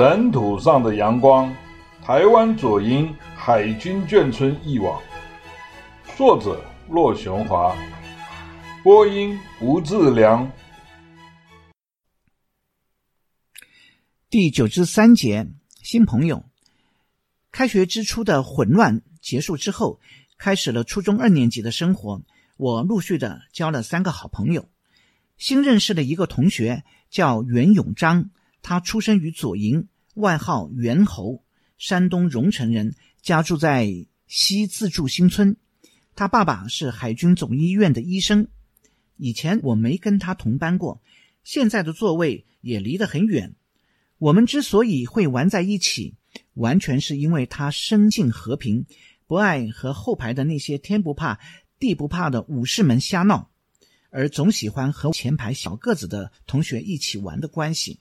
尘土上的阳光，台湾左营海军眷村忆往，作者骆雄华，播音吴志良。第九至三节，新朋友。开学之初的混乱结束之后，开始了初中二年级的生活。我陆续的交了三个好朋友。新认识的一个同学叫袁永章，他出生于左营，外号猿猴，山东荣成人，家住在西自助新村。他爸爸是海军总医院的医生。以前我没跟他同班过，现在的座位也离得很远。我们之所以会玩在一起，完全是因为他生性和平，不爱和后排的那些天不怕地不怕的武士们瞎闹。而总喜欢和前排小个子的同学一起玩的关系，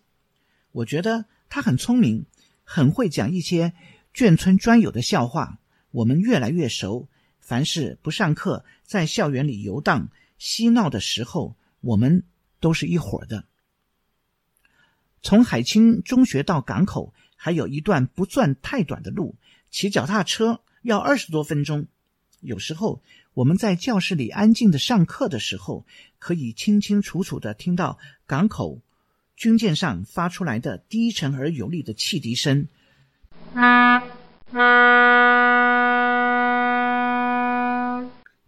我觉得他很聪明，很会讲一些眷村专有的笑话。我们越来越熟，凡是不上课，在校园里游荡嬉闹的时候，我们都是一伙的。从海清中学到港口还有一段不算太短的路，骑脚踏车要二十多分钟。有时候我们在教室里安静的上课的时候，可以清清楚楚的听到港口军舰上发出来的低沉而有力的汽笛声，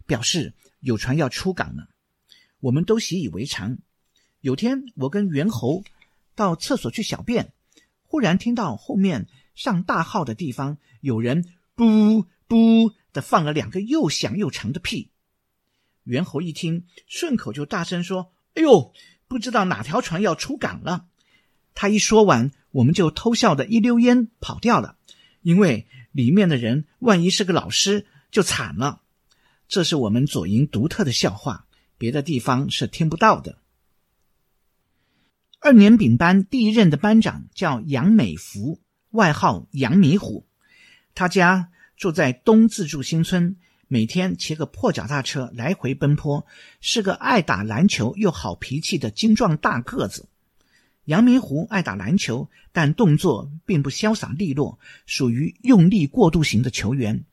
表示有船要出港了。我们都习以为常。有天我跟猿猴到厕所去小便，忽然听到后面上大号的地方有人“噗噗”。的放了两个又响又长的屁，猿猴一听，顺口就大声说：“哎呦，不知道哪条船要出港了。”他一说完，我们就偷笑的一溜烟跑掉了，因为里面的人万一是个老师，就惨了。这是我们左营独特的笑话，别的地方是听不到的。二年丙班第一任的班长叫杨美福，外号杨迷糊，他家。住在东自助新村，每天骑个破脚踏车来回奔波，是个爱打篮球又好脾气的精壮大个子。杨明湖爱打篮球，但动作并不潇洒利落，属于用力过度型的球员。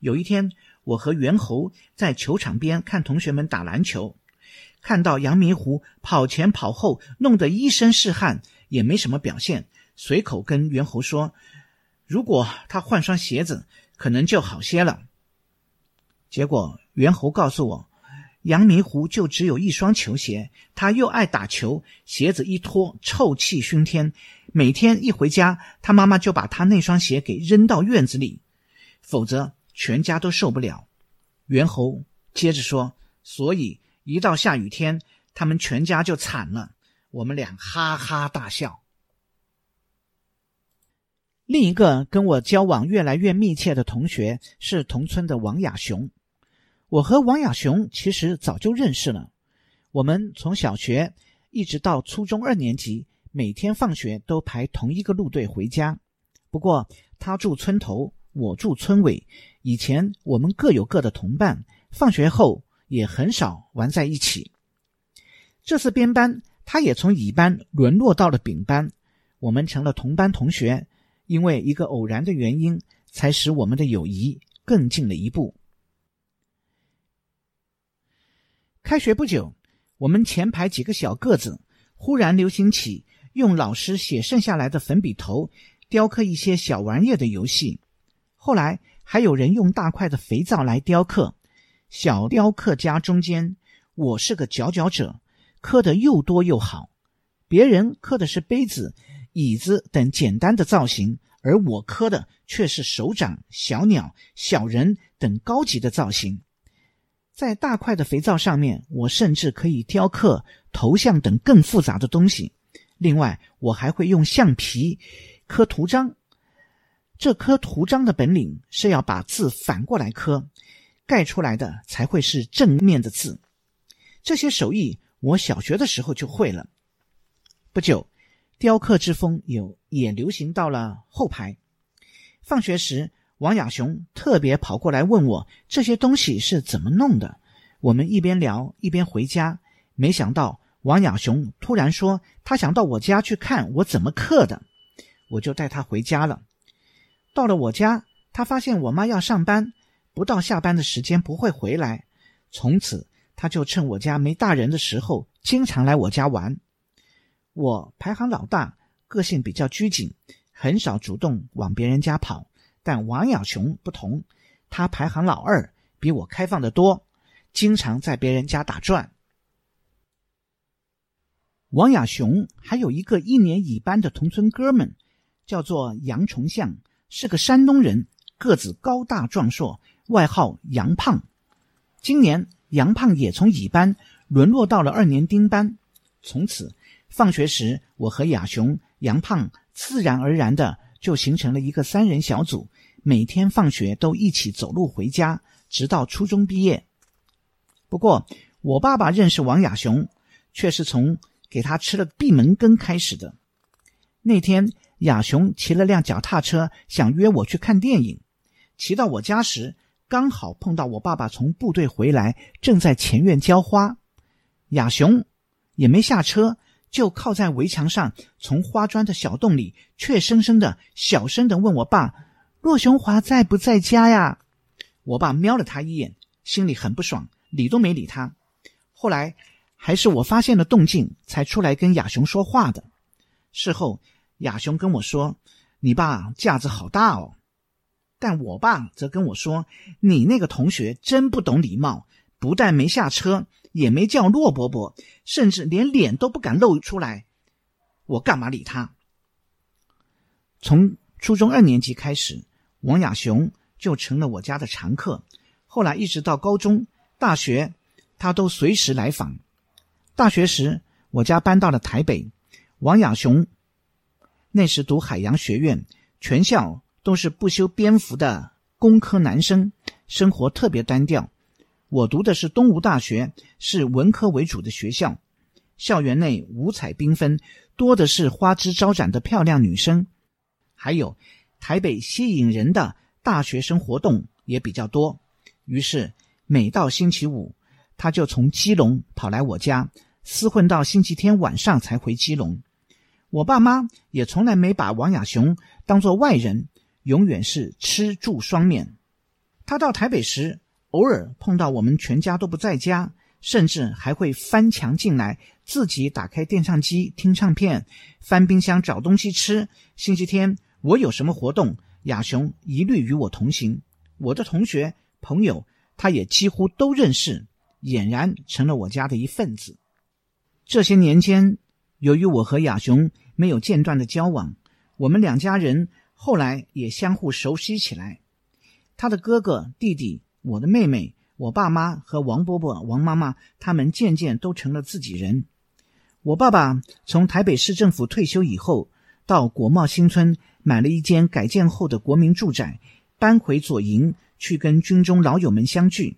有一天，我和猿猴在球场边看同学们打篮球，看到杨明湖跑前跑后，弄得一身是汗，也没什么表现，随口跟猿猴说：“如果他换双鞋子。”可能就好些了。结果猿猴告诉我，杨明湖就只有一双球鞋，他又爱打球，鞋子一脱，臭气熏天。每天一回家，他妈妈就把他那双鞋给扔到院子里，否则全家都受不了。猿猴接着说，所以一到下雨天，他们全家就惨了。我们俩哈哈大笑。另一个跟我交往越来越密切的同学是同村的王亚雄。我和王亚雄其实早就认识了，我们从小学一直到初中二年级，每天放学都排同一个路队回家。不过他住村头，我住村尾。以前我们各有各的同伴，放学后也很少玩在一起。这次编班，他也从乙班沦落到了丙班，我们成了同班同学。因为一个偶然的原因，才使我们的友谊更进了一步。开学不久，我们前排几个小个子忽然流行起用老师写剩下来的粉笔头雕刻一些小玩意儿的游戏。后来还有人用大块的肥皂来雕刻。小雕刻家中间，我是个佼佼者，刻得又多又好。别人刻的是杯子。椅子等简单的造型，而我刻的却是手掌、小鸟、小人等高级的造型。在大块的肥皂上面，我甚至可以雕刻头像等更复杂的东西。另外，我还会用橡皮刻图章。这刻图章的本领是要把字反过来刻，盖出来的才会是正面的字。这些手艺，我小学的时候就会了。不久。雕刻之风有也流行到了后排。放学时，王亚雄特别跑过来问我这些东西是怎么弄的。我们一边聊一边回家。没想到王亚雄突然说他想到我家去看我怎么刻的。我就带他回家了。到了我家，他发现我妈要上班，不到下班的时间不会回来。从此，他就趁我家没大人的时候，经常来我家玩。我排行老大，个性比较拘谨，很少主动往别人家跑。但王亚雄不同，他排行老二，比我开放的多，经常在别人家打转。王亚雄还有一个一年乙班的同村哥们，叫做杨崇相，是个山东人，个子高大壮硕，外号杨胖。今年杨胖也从乙班沦落到了二年丁班，从此放学时，我和亚雄、杨胖自然而然的就形成了一个三人小组，每天放学都一起走路回家，直到初中毕业。不过，我爸爸认识王亚雄，却是从给他吃了闭门羹开始的。那天，亚雄骑了辆脚踏车，想约我去看电影。骑到我家时，刚好碰到我爸爸从部队回来，正在前院浇花。亚雄也没下车，就靠在围墙上，从花砖的小洞里，怯生生的、小声的问我爸：“骆雄华在不在家呀？”我爸瞄了他一眼，心里很不爽，理都没理他。后来。还是我发现了动静，才出来跟亚雄说话的。事后，亚雄跟我说：“你爸架子好大哦。”但我爸则跟我说：“你那个同学真不懂礼貌，不但没下车，也没叫骆伯伯，甚至连脸都不敢露出来。”我干嘛理他？从初中二年级开始，王亚雄就成了我家的常客。后来一直到高中、大学，他都随时来访。大学时，我家搬到了台北。王亚雄那时读海洋学院，全校都是不修边幅的工科男生，生活特别单调。我读的是东吴大学，是文科为主的学校，校园内五彩缤纷，多的是花枝招展的漂亮女生，还有台北吸引人的大学生活动也比较多。于是每到星期五，他就从基隆跑来我家。厮混到星期天晚上才回基隆，我爸妈也从来没把王亚雄当作外人，永远是吃住双面。他到台北时，偶尔碰到我们全家都不在家，甚至还会翻墙进来，自己打开电唱机听唱片，翻冰箱找东西吃。星期天我有什么活动，亚雄一律与我同行。我的同学朋友，他也几乎都认识，俨然成了我家的一份子。这些年间，由于我和亚雄没有间断的交往，我们两家人后来也相互熟悉起来。他的哥哥、弟弟，我的妹妹，我爸妈和王伯伯、王妈妈，他们渐渐都成了自己人。我爸爸从台北市政府退休以后，到国贸新村买了一间改建后的国民住宅，搬回左营去跟军中老友们相聚。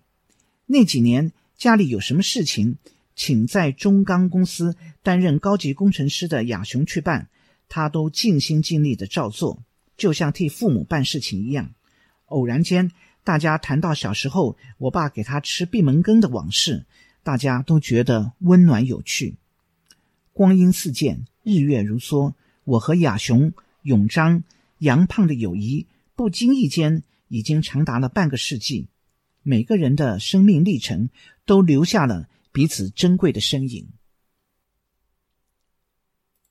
那几年家里有什么事情，请在中钢公司担任高级工程师的亚雄去办，他都尽心尽力的照做，就像替父母办事情一样。偶然间，大家谈到小时候我爸给他吃闭门羹的往事，大家都觉得温暖有趣。光阴似箭，日月如梭，我和亚雄、永璋、杨胖的友谊，不经意间已经长达了半个世纪。每个人的生命历程都留下了彼此珍贵的身影。